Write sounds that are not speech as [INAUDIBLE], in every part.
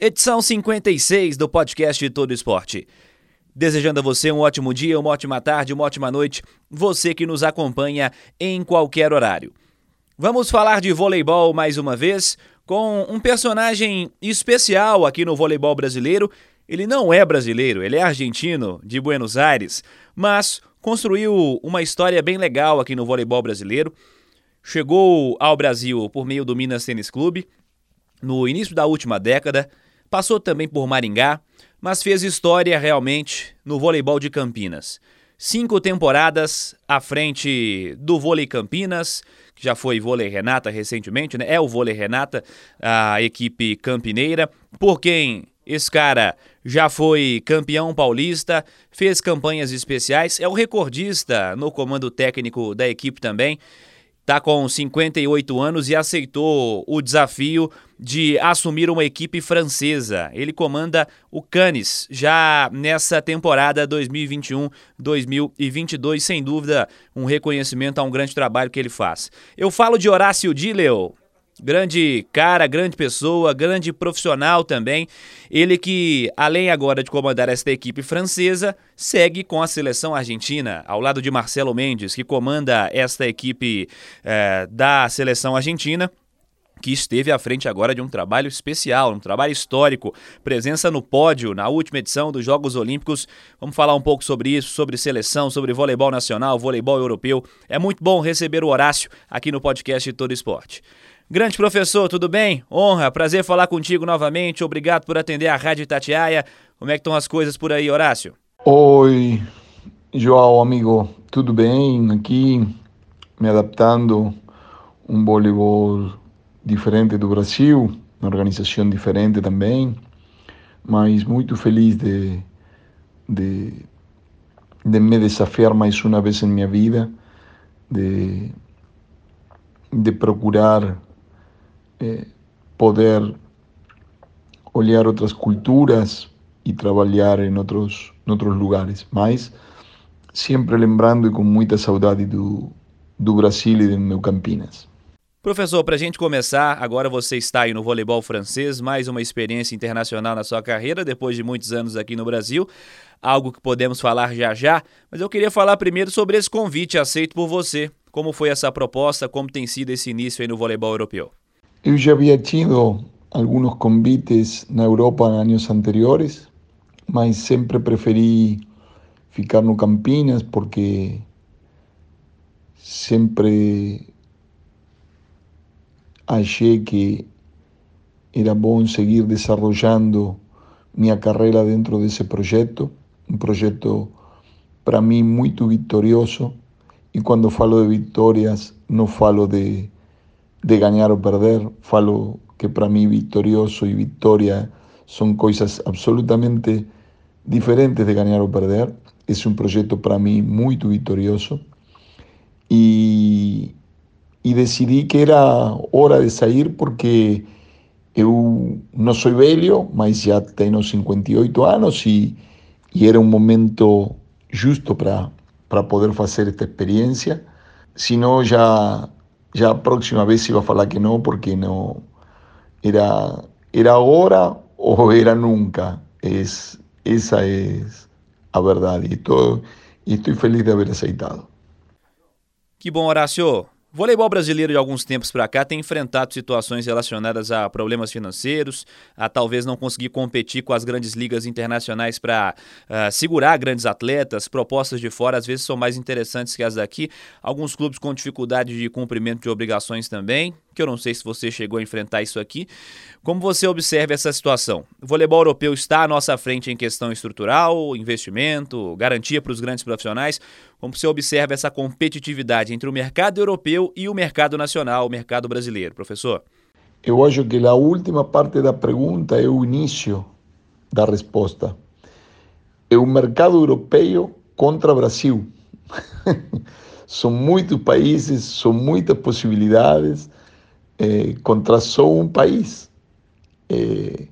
edição 56 do podcast Todo Esporte. Desejando a você um ótimo dia, uma ótima tarde, uma ótima noite, você que nos acompanha em qualquer horário. Vamos falar de voleibol mais uma vez com um personagem especial aqui no voleibol brasileiro. Ele não é brasileiro, ele é argentino, de Buenos Aires, mas construiu uma história bem legal aqui no voleibol brasileiro chegou ao Brasil por meio do Minas Tênis Clube no início da última década, passou também por Maringá, mas fez história realmente no voleibol de Campinas. Cinco temporadas à frente do vôlei Campinas, que já foi vôlei Renata recentemente, né? É o vôlei Renata, a equipe campineira, por quem esse cara já foi campeão paulista, fez campanhas especiais, é o recordista no comando técnico da equipe também está com 58 anos e aceitou o desafio de assumir uma equipe francesa. Ele comanda o Cannes já nessa temporada 2021-2022, sem dúvida, um reconhecimento a um grande trabalho que ele faz. Eu falo de Horácio Dileu, Grande cara, grande pessoa, grande profissional também. Ele que, além agora de comandar esta equipe francesa, segue com a seleção argentina, ao lado de Marcelo Mendes, que comanda esta equipe eh, da seleção argentina que esteve à frente agora de um trabalho especial, um trabalho histórico, presença no pódio na última edição dos Jogos Olímpicos. Vamos falar um pouco sobre isso, sobre seleção, sobre voleibol nacional, voleibol europeu. É muito bom receber o Horácio aqui no podcast Todo Esporte. Grande professor, tudo bem? Honra, prazer falar contigo novamente. Obrigado por atender a Rádio Itatiaia. Como é que estão as coisas por aí, Horácio? Oi, João, amigo. Tudo bem? Aqui me adaptando um voleibol diferente do Brasil, uma organização diferente também, mas muito feliz de, de, de me desafiar mais uma vez em minha vida, de, de procurar eh, poder olhar outras culturas e trabalhar em outros, em outros lugares, mas sempre lembrando e com muita saudade do, do Brasil e do meu Campinas. Professor, para a gente começar, agora você está aí no voleibol francês, mais uma experiência internacional na sua carreira, depois de muitos anos aqui no Brasil, algo que podemos falar já já, mas eu queria falar primeiro sobre esse convite aceito por você. Como foi essa proposta, como tem sido esse início aí no voleibol europeu? Eu já havia tido alguns convites na Europa em anos anteriores, mas sempre preferi ficar no Campinas porque sempre achei que era bom seguir desenvolvendo minha carreira dentro desse projeto, um projeto para mim muito vitorioso. E quando falo de vitórias, não falo de de ganhar ou perder. Falo que para mim vitorioso e vitória são coisas absolutamente diferentes de ganhar ou perder. Esse é um projeto para mim muito vitorioso. E, e decidi que era hora de sair porque eu não sou velho, mas já tenho 58 anos e, e era um momento justo para poder fazer esta experiência. Senão já já a próxima vez iba a falar que não, porque não era, era agora ou era nunca. Es, essa é a verdade. E estou, estou feliz de haver aceitado. Que bom, Horácio. Voleibol brasileiro de alguns tempos para cá tem enfrentado situações relacionadas a problemas financeiros, a talvez não conseguir competir com as grandes ligas internacionais para uh, ah, segurar grandes atletas. Propostas de fora às vezes são mais interessantes que as daqui. Alguns clubes com dificuldade de cumprimento de obrigações também que eu não sei se você chegou a enfrentar isso aqui. Como você observa essa situação? O voleibol europeu está à nossa frente em questão estrutural, investimento, garantia para os grandes profissionais. Como você observa essa competitividade entre o mercado europeu e o mercado nacional, o mercado brasileiro, professor? Eu acho que a última parte da pergunta é o início da resposta. é o mercado europeu contra Brasil. [LAUGHS] são muitos países, são muitas possibilidades é, contra só um país. É,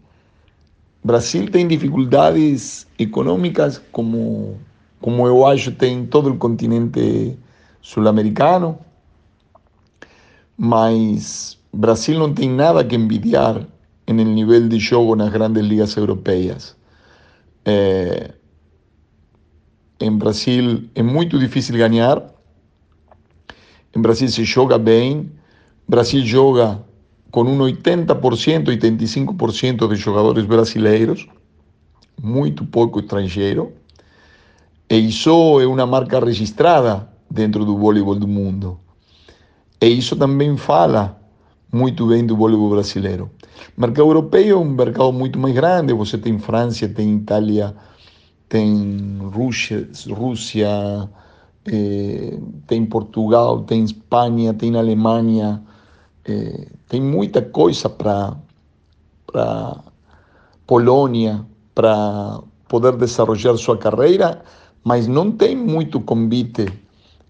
Brasil tem dificuldades econômicas como, como eu acho tem todo o continente sul-americano, mas Brasil não tem nada que envidiar no nível de jogo nas grandes ligas europeias. É, em Brasil é muito difícil ganhar. Em Brasil se joga bem. Brasil joga com um 80%, 85% de jogadores brasileiros, muito pouco estrangeiro. E isso é uma marca registrada dentro do voleibol do mundo. E também fala muito bem do voleibol brasileiro. Mercado europeu é um mercado muito mais grande. Você tem França, tem Itália, tem Rússia, Rússia eh, tem Portugal, tem Espanha, tem Alemanha, eh, tem muita coisa para para Polônia para poder desenvolver sua carreira, mas não tem muito convite,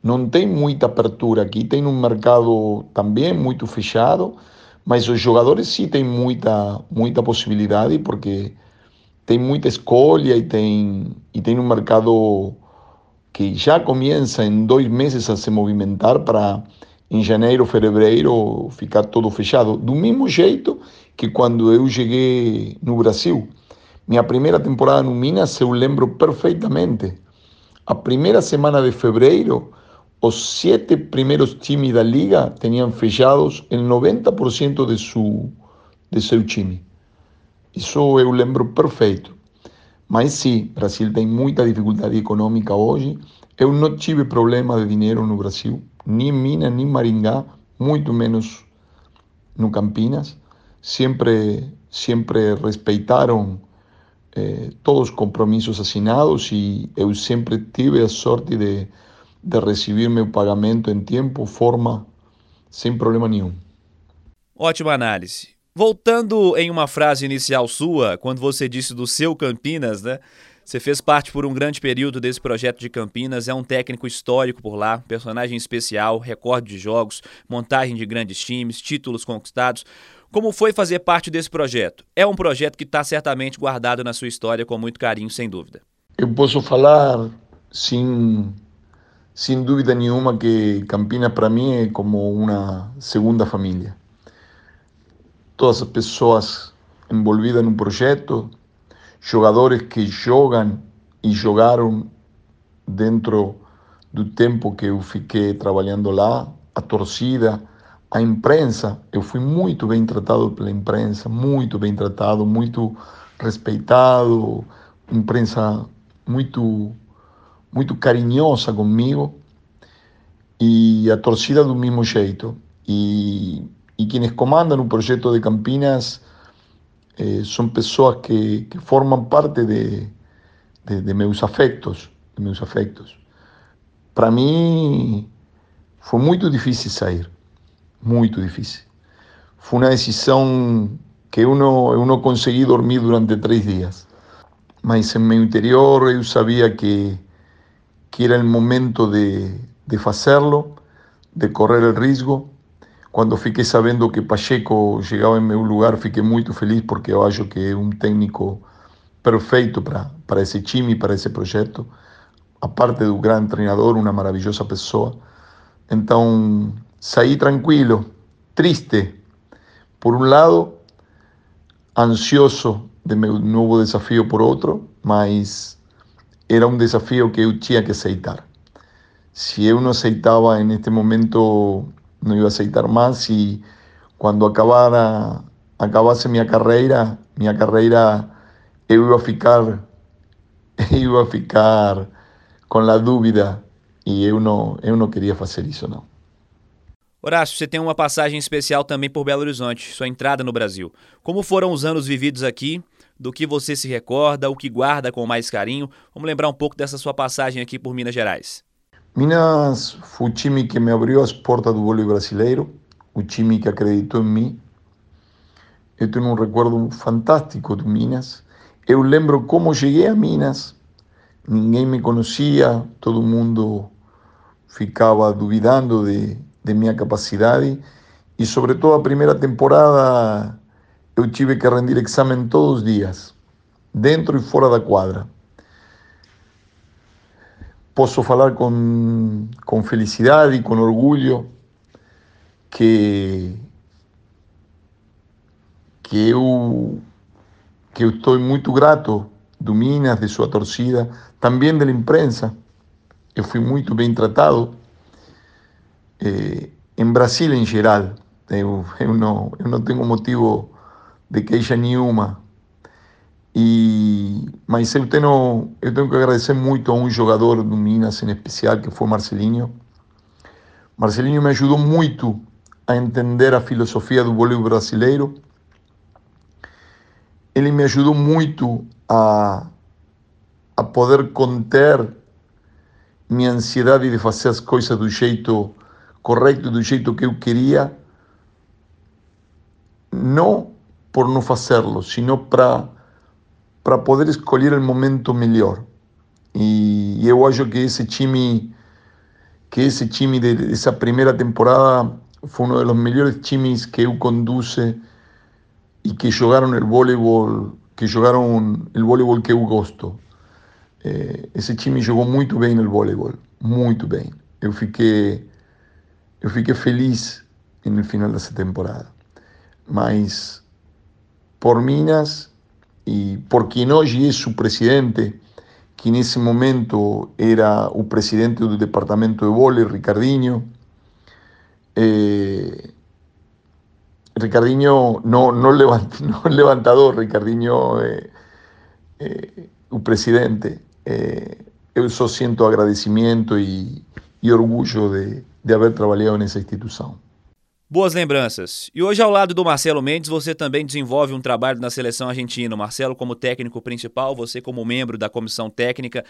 não tem muita abertura aqui, tem um mercado também muito fechado, mas os jogadores sim têm muita muita possibilidade porque tem muita escolha e tem, e tem um mercado que já começa em dois meses a se movimentar para em janeiro, fevereiro ficar todo fechado. Do mesmo jeito que quando eu cheguei no Brasil, minha primeira temporada no Minas eu lembro perfeitamente. A primeira semana de fevereiro, os sete primeiros times da liga tinham fechados em 90% de, su, de seu time. Isso eu lembro perfeito. Mas sim, Brasil tem muita dificuldade econômica hoje. Eu não tive problema de dinheiro no Brasil, nem em Minas, nem em Maringá, muito menos no Campinas. Sempre, sempre respeitaram eh, todos os compromissos assinados e eu sempre tive a sorte de, de receber meu pagamento em tempo, forma, sem problema nenhum. Ótima análise. Voltando em uma frase inicial sua, quando você disse do seu Campinas, né? Você fez parte por um grande período desse projeto de Campinas, é um técnico histórico por lá, personagem especial, recorde de jogos, montagem de grandes times, títulos conquistados. Como foi fazer parte desse projeto? É um projeto que está certamente guardado na sua história com muito carinho, sem dúvida. Eu posso falar sem, sem dúvida nenhuma que Campinas para mim é como uma segunda família todas as pessoas envolvidas no projeto, jogadores que jogam e jogaram dentro do tempo que eu fiquei trabalhando lá, a torcida, a imprensa. Eu fui muito bem tratado pela imprensa, muito bem tratado, muito respeitado, imprensa muito muito carinhosa comigo e a torcida do mesmo jeito. E y quienes comandan un proyecto de Campinas eh, son personas que, que, forman parte de, de, de, meus afectos, de meus afectos. Para mí fue muy difícil salir, muy difícil. Fue una decisión que eu não, eu não consegui dormir durante três dias. Mas em meu interior eu sabia que, que era o momento de, de fazê-lo, de correr o risco quando fiquei sabendo que Pacheco chegava em meu lugar, fiquei muito feliz porque eu acho que é um técnico perfeito para, para esse time, para esse projeto. A parte do grande treinador, uma maravilhosa pessoa. Então, saí tranquilo, triste, por um lado, ansioso de meu novo desafio por outro, mas era um desafio que eu tinha que aceitar. Se eu não aceitava neste momento no iba a aceitar más y cuando acabara, acabase mi carrera, mi carrera, iba a ficar, [LAUGHS] iba a ficar com a dúvida e eu não, eu não queria fazer isso não. Horácio, você tem uma passagem especial também por Belo Horizonte, sua entrada no Brasil. Como foram os anos vividos aqui? Do que você se recorda, o que guarda com mais carinho? Vamos lembrar um pouco dessa sua passagem aqui por Minas Gerais. Minas foi o que me abriu as portas do vôlei brasileiro, o que acreditou em mim. Eu tenho um recuerdo fantástico de Minas. Eu lembro como cheguei a Minas, ninguém me conhecia, todo mundo ficava duvidando de, de minha capacidade e, sobretudo, a primeira temporada eu tive que rendir exame todos os dias, dentro e fora da quadra. Posso falar com, com felicidade com orgulho que, que eu, que eu grato do Minas, de sua torcida, também da imprensa. Eu fui muito bem tratado. Eh, em Brasil, em geral, eu, eu não tenho motivo de queixa nenhuma. E, mas eu tenho, eu tenho que agradecer muito a um jogador do Minas em especial, que foi Marcelinho. Marcelinho me ajudou muito a entender a filosofia do vôlei brasileiro. Ele me ajudou muito a, a poder conter minha ansiedade de fazer as coisas do jeito correto, do jeito que eu queria, não por não fazê-lo, sino para para poder escolher o momento melhor. E eu acho que esse time que esse time dessa primeira temporada foi um dos melhores times que eu conduce e que jogaram o voleibol, que jogaram o voleibol que eu gosto. Esse time jogou muito bem no voleibol, muito bem. Eu fiquei, eu fiquei feliz no final dessa temporada. Mas por Minas e por quem hoje é seu presidente, que nesse momento era o presidente do departamento de vôlei, Ricardinho. Eh, Ricardinho, no, no, levant, [LAUGHS] no levantador, Ricardinho, eh, eh, o presidente. Eh, eu só sinto agradecimento e orgulho de, de haver trabalhado nessa instituição. Boas lembranças. E hoje, ao lado do Marcelo Mendes, você também desenvolve um trabalho na seleção argentina. Marcelo, como técnico principal, você, como membro da comissão técnica.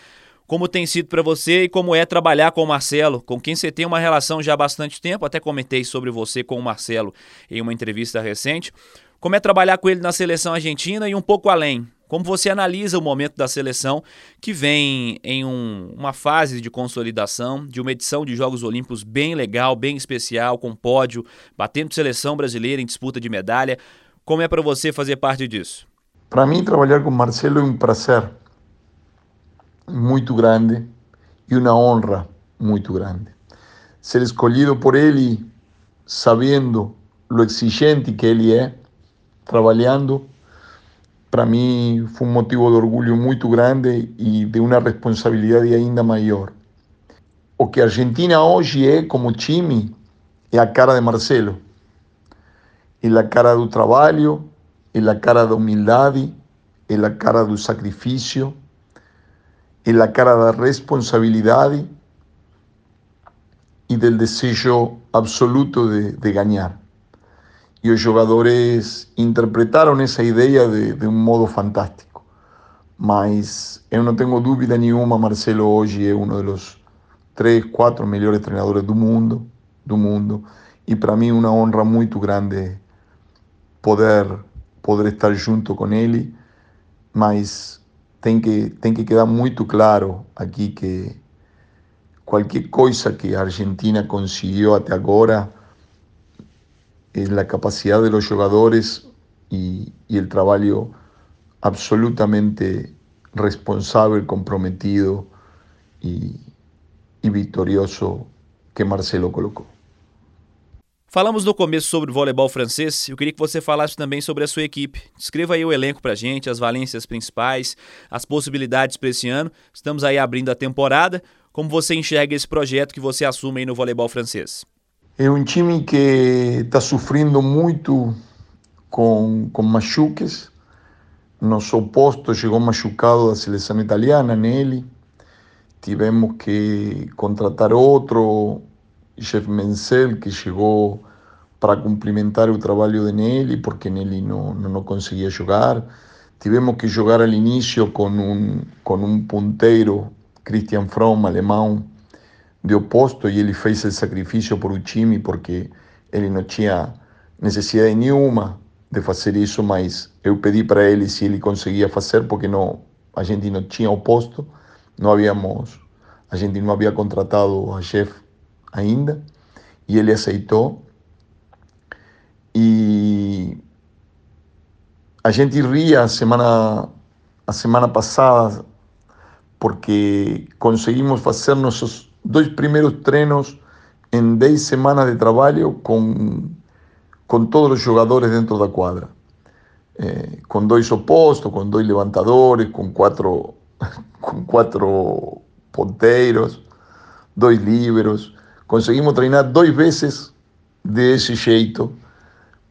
Como tem sido para você e como é trabalhar com o Marcelo, com quem você tem uma relação já há bastante tempo? Até comentei sobre você com o Marcelo em uma entrevista recente. Como é trabalhar com ele na seleção argentina e um pouco além? Como você analisa o momento da seleção que vem em um, uma fase de consolidação, de uma edição de Jogos Olímpicos bem legal, bem especial, com pódio, batendo seleção brasileira em disputa de medalha. Como é para você fazer parte disso? Para mim, trabalhar com Marcelo é um prazer muito grande e uma honra muito grande. Ser escolhido por ele, sabendo o exigente que ele é, trabalhando para mim foi um motivo de orgulho muito grande e de uma responsabilidade ainda maior. O que Argentina hoje é como time é a cara de Marcelo. É a cara do trabalho, é a cara da humildade, é a cara do sacrifício, é a cara da responsabilidade e do desejo absoluto de, de ganhar e os jogadores interpretaram essa ideia de, de um modo fantástico. Mas eu não tenho dúvida nenhuma, Marcelo hoje é um dos três, quatro melhores treinadores do mundo, do mundo, e para mim uma honra muito grande poder poder estar junto com ele, mas tem que tem que quedar muito claro aqui que qualquer coisa que a Argentina conseguiu até agora es la capacidad de los jugadores y, y el trabajo absolutamente responsable, comprometido e, e vitorioso que Marcelo colocou. Falamos no começo sobre o voleibol francês. Eu queria que você falasse também sobre a sua equipe. Descreva aí o elenco para gente, as valências principais, as possibilidades para esse ano. Estamos aí abrindo a temporada. Como você enxerga esse projeto que você assume aí no voleibol francês? É um time que está sofrendo muito com, com machuques. Nosso oposto chegou machucado da seleção italiana nele. Tivemos que contratar outro, Jeff Menzel, que chegou para complementar o trabalho de Nelly, porque Nelly não, não, conseguia jogar. Tivemos que jogar ao início com um, com um ponteiro, Christian Fromm, alemão, de oposto e ele fez esse sacrifício por o time porque ele não tinha necessidade nenhuma de fazer isso, mas eu pedi para ele se ele conseguia fazer porque não a gente não tinha oposto não havíamos, a gente não havia contratado a chef ainda, e ele aceitou. E a gente ria a semana, a semana passada porque conseguimos fazer nossos dois primeiros treinos em 10 semanas de trabalho com, com todos os jogadores dentro da quadra. Eh, com dois opostos, com dois levantadores, com quatro, [LAUGHS] com quatro ponteiros, dois líberos. Conseguimos treinar dois vezes desse jeito,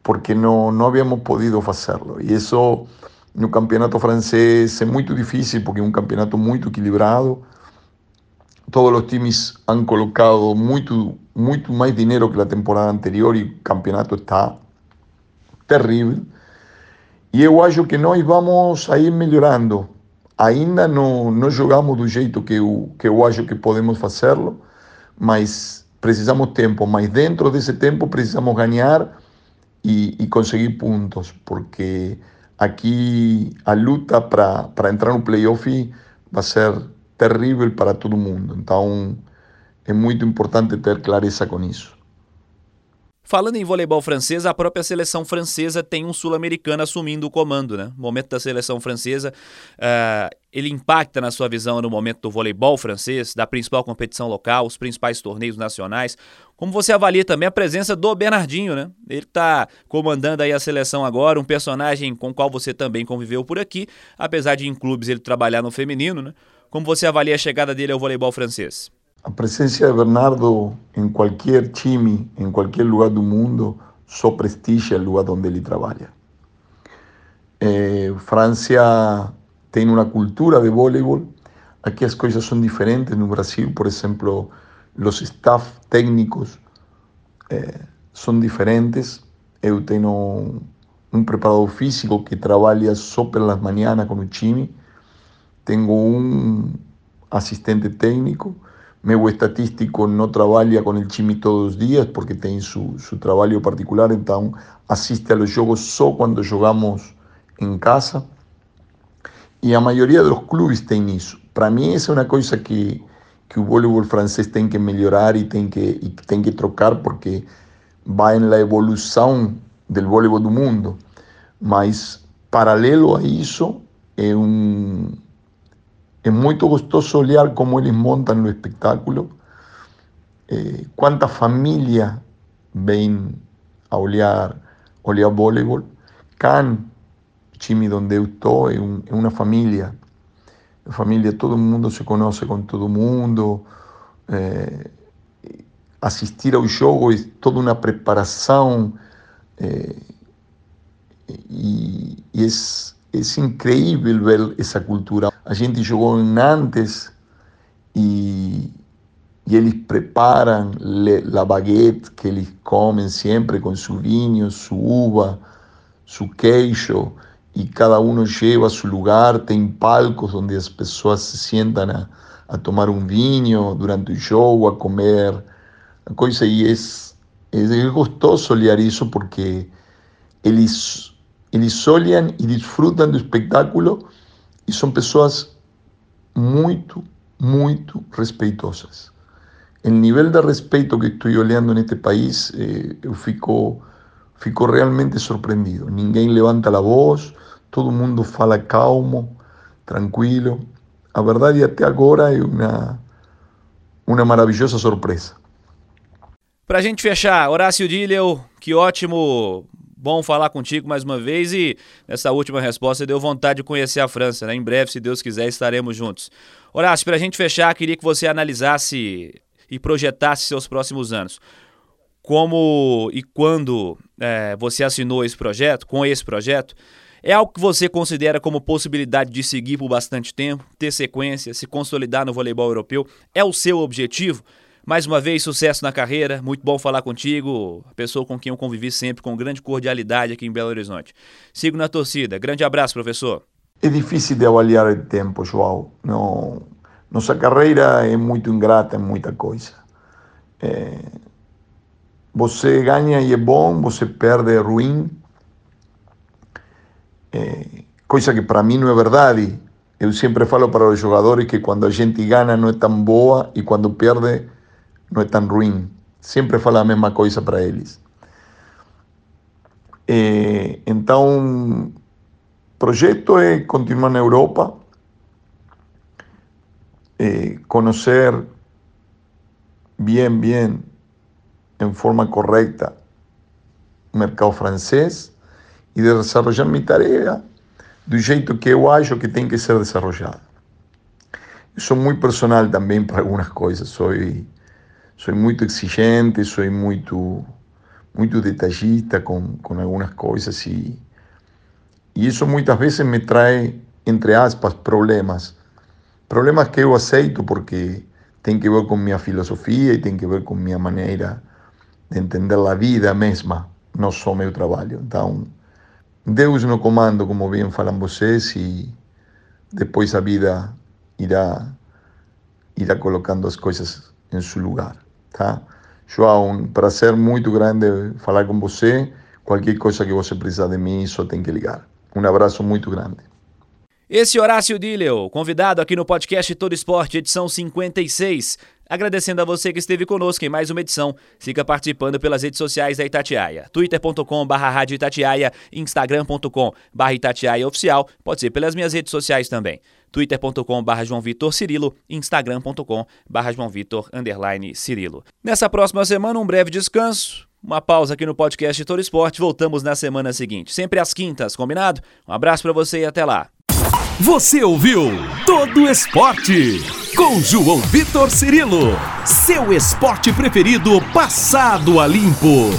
porque não, não havíamos podido fazê-lo. E isso no campeonato francês é muito difícil, porque é um campeonato muito equilibrado. Todos os times han colocado muito, muito mais dinheiro que a temporada anterior e o campeonato está terrível. E eu acho que nós vamos a ir melhorando. Ainda não, não jogamos do jeito que eu, que eu acho que podemos fazê-lo, mas precisamos tempo. Mas dentro desse tempo precisamos ganhar e, e conseguir pontos, porque aqui a luta para entrar no playoff vai ser terrível para todo mundo. Então é muito importante ter clareza com isso. Falando em voleibol francês, a própria seleção francesa tem um sul-americano assumindo o comando, né? O momento da seleção francesa, uh, ele impacta na sua visão no momento do voleibol francês, da principal competição local, os principais torneios nacionais. Como você avalia também a presença do Bernardinho, né? Ele está comandando aí a seleção agora, um personagem com o qual você também conviveu por aqui, apesar de em clubes ele trabalhar no feminino, né? Como você avalia a chegada dele ao voleibol francês? A presença de Bernardo em qualquer time, em qualquer lugar do mundo, só prestigia o lugar onde ele trabalha. Eh, França tem uma cultura de voleibol. Aqui as coisas são diferentes. No Brasil, por exemplo, os staff técnicos eh, são diferentes. Eu tenho um preparador físico que trabalha só pelas manhãs com o time. Tenho um assistente técnico meu estatístico no trabaja con el Chimi todos los días porque tiene su, su trabajo particular, entonces asiste a los juegos solo cuando jugamos en casa. Y la mayoría de los clubes tienen eso. Para mí esa es una cosa que, que el voleibol francés tiene que mejorar y tiene que, tiene que trocar porque va en la evolución del voleibol del mundo. Mas paralelo a eso es un es muy gostoso olhar como ellos montan el espectáculo, eh, cuántas familias ven a olear, olear voleibol. Can, Chimi, donde estoy, es una familia. familia, todo el mundo se conoce con todo el mundo. Eh, asistir al juego es toda una preparación eh, y, y es es increíble ver esa cultura. A gente jogou em Nantes e, e eles preparam baguette que eles comem sempre com seu vinho, sua uva, seu queijo e cada um leva a seu lugar. Tem palcos onde as pessoas se sentam a, a tomar um vinho durante o jogo, a comer. A coisa aí é, é gostoso olhar porque eles eles olham e desfrutam do espetáculo e são pessoas muito, muito respeitosas. O nível de respeito que estou olhando neste país, eh, eu fico, fico realmente surpreendido. Ninguém levanta a voz, todo mundo fala calmo, tranquilo. A verdade, até agora é uma, uma maravilhosa surpresa. Para a gente fechar, Horácio Dilleu, que ótimo Bom falar contigo mais uma vez e nessa última resposta deu vontade de conhecer a França. Né? Em breve, se Deus quiser, estaremos juntos. Horácio, para a gente fechar, queria que você analisasse e projetasse seus próximos anos. Como e quando é, você assinou esse projeto, com esse projeto, é algo que você considera como possibilidade de seguir por bastante tempo, ter sequência, se consolidar no voleibol europeu? É o seu objetivo? Mais uma vez, sucesso na carreira. Muito bom falar contigo, pessoa com quem eu convivi sempre com grande cordialidade aqui em Belo Horizonte. Sigo na torcida. Grande abraço, professor. É difícil de avaliar o tempo, João. Não, nossa carreira é muito ingrata em muita coisa. É, você ganha e é bom, você perde é ruim. É, coisa que para mim não é verdade. eu sempre falo para os jogadores que quando a gente ganha não é tão boa e quando perde não é tão ruim. Sempre falo a mesma coisa para eles. É, então, o projeto é continuar na Europa, é, conhecer bem, bem, em forma correta, o mercado francês e de desenvolver minha tarefa do jeito que eu acho que tem que ser desenvolvida. Eu sou muito personal também para algumas coisas, sou, sou muito exigente, sou muito, muito detallista com, com algumas coisas e, e isso muitas vezes me traz, entre aspas, problemas. Problemas que eu aceito porque tem que ver com minha filosofia e tem que ver com minha maneira de entender a vida mesma, não só meu trabalho. Então, Deus no comando, como bem falam vocês, e depois a vida irá, irá colocando as coisas em seu lugar, tá? João, prazer muito grande falar com você. Qualquer coisa que você precisar de mim, só tem que ligar. Um abraço muito grande. Esse Horácio Dilleu, convidado aqui no podcast Todo Esporte, edição 56. Agradecendo a você que esteve conosco em mais uma edição. Siga participando pelas redes sociais da Itatiaia. twitter.com barra instagram.com barra Itatiaia Oficial. Pode ser pelas minhas redes sociais também. twitter.com barra João Vitor Cirilo, instagram.com barra João Vitor Cirilo. Nessa próxima semana, um breve descanso. Uma pausa aqui no podcast Todo Esporte. Voltamos na semana seguinte, sempre às quintas, combinado? Um abraço para você e até lá. Você ouviu Todo Esporte com João Vitor Cirilo, seu esporte preferido passado a limpo.